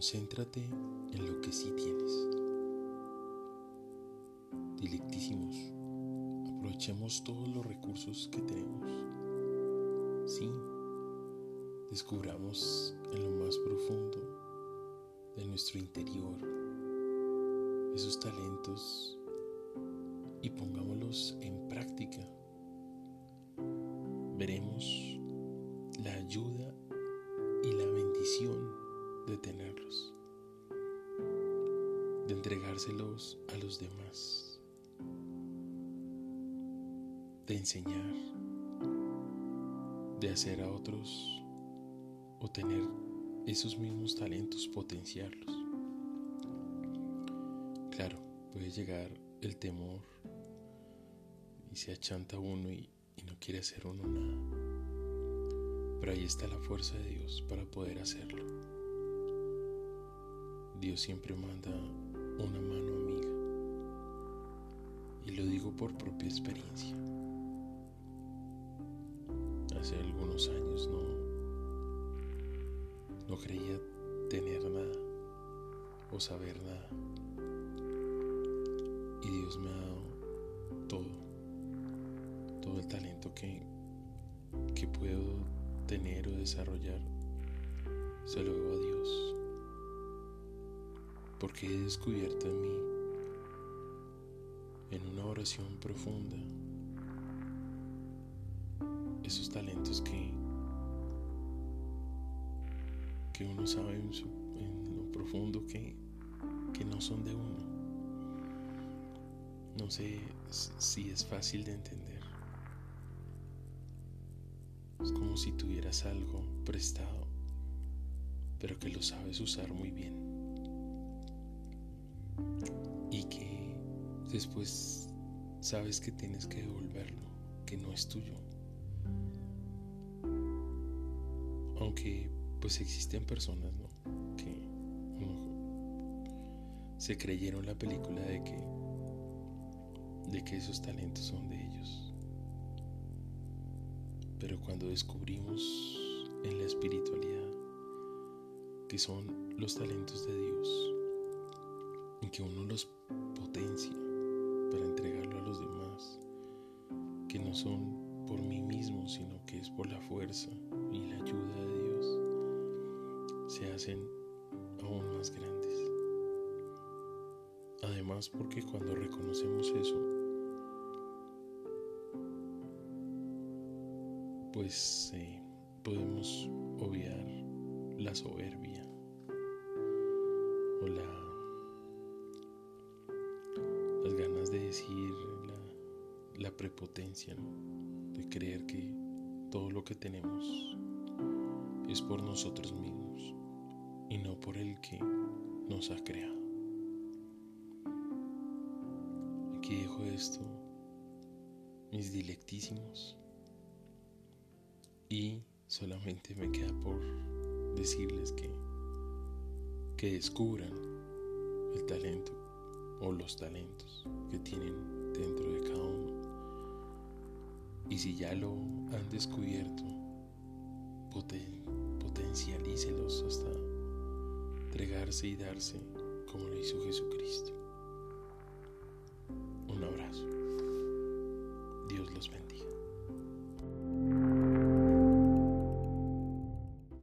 Concéntrate en lo que sí tienes. Dilectísimos, aprovechemos todos los recursos que tenemos. Sí, descubramos en lo más profundo de nuestro interior esos talentos y pongámoslos en práctica. Veremos la ayuda y la bendición de tenerlos, de entregárselos a los demás, de enseñar, de hacer a otros o tener esos mismos talentos, potenciarlos. Claro, puede llegar el temor y se achanta uno y, y no quiere hacer uno nada. Pero ahí está la fuerza de Dios para poder hacerlo. Dios siempre manda una mano amiga. Y lo digo por propia experiencia. Hace algunos años no, no creía tener nada o saber nada. Y Dios me ha dado todo, todo el talento que, que puedo tener o desarrollar. Se lo debo a Dios porque he descubierto en mí, en una oración profunda, esos talentos que, que uno sabe en, lo profundo que, que no son de uno. No sé si es fácil de entender. Es como si tuvieras algo prestado, pero que lo sabes usar muy bien. Y que después sabes que tienes que devolverlo, que no es tuyo. Aunque pues existen personas, ¿no? Que se creyeron la película de que de que esos talentos son de ellos. Pero cuando descubrimos en la espiritualidad que son los talentos de Dios, que uno los potencia para entregarlo a los demás, que no son por mí mismo, sino que es por la fuerza y la ayuda de Dios, se hacen aún más grandes. Además, porque cuando reconocemos eso, pues eh, podemos obviar la soberbia o la decir la, prepotencia de creer que todo lo que tenemos es por nosotros mismos y no por el que nos ha creado. Aquí dejo esto mis dilectísimos. Y solamente me queda por decirles que, que descubran el talento o los talentos que tienen dentro de cada uno. Y si ya lo han descubierto, poten potencialícelos hasta entregarse y darse como lo hizo Jesucristo.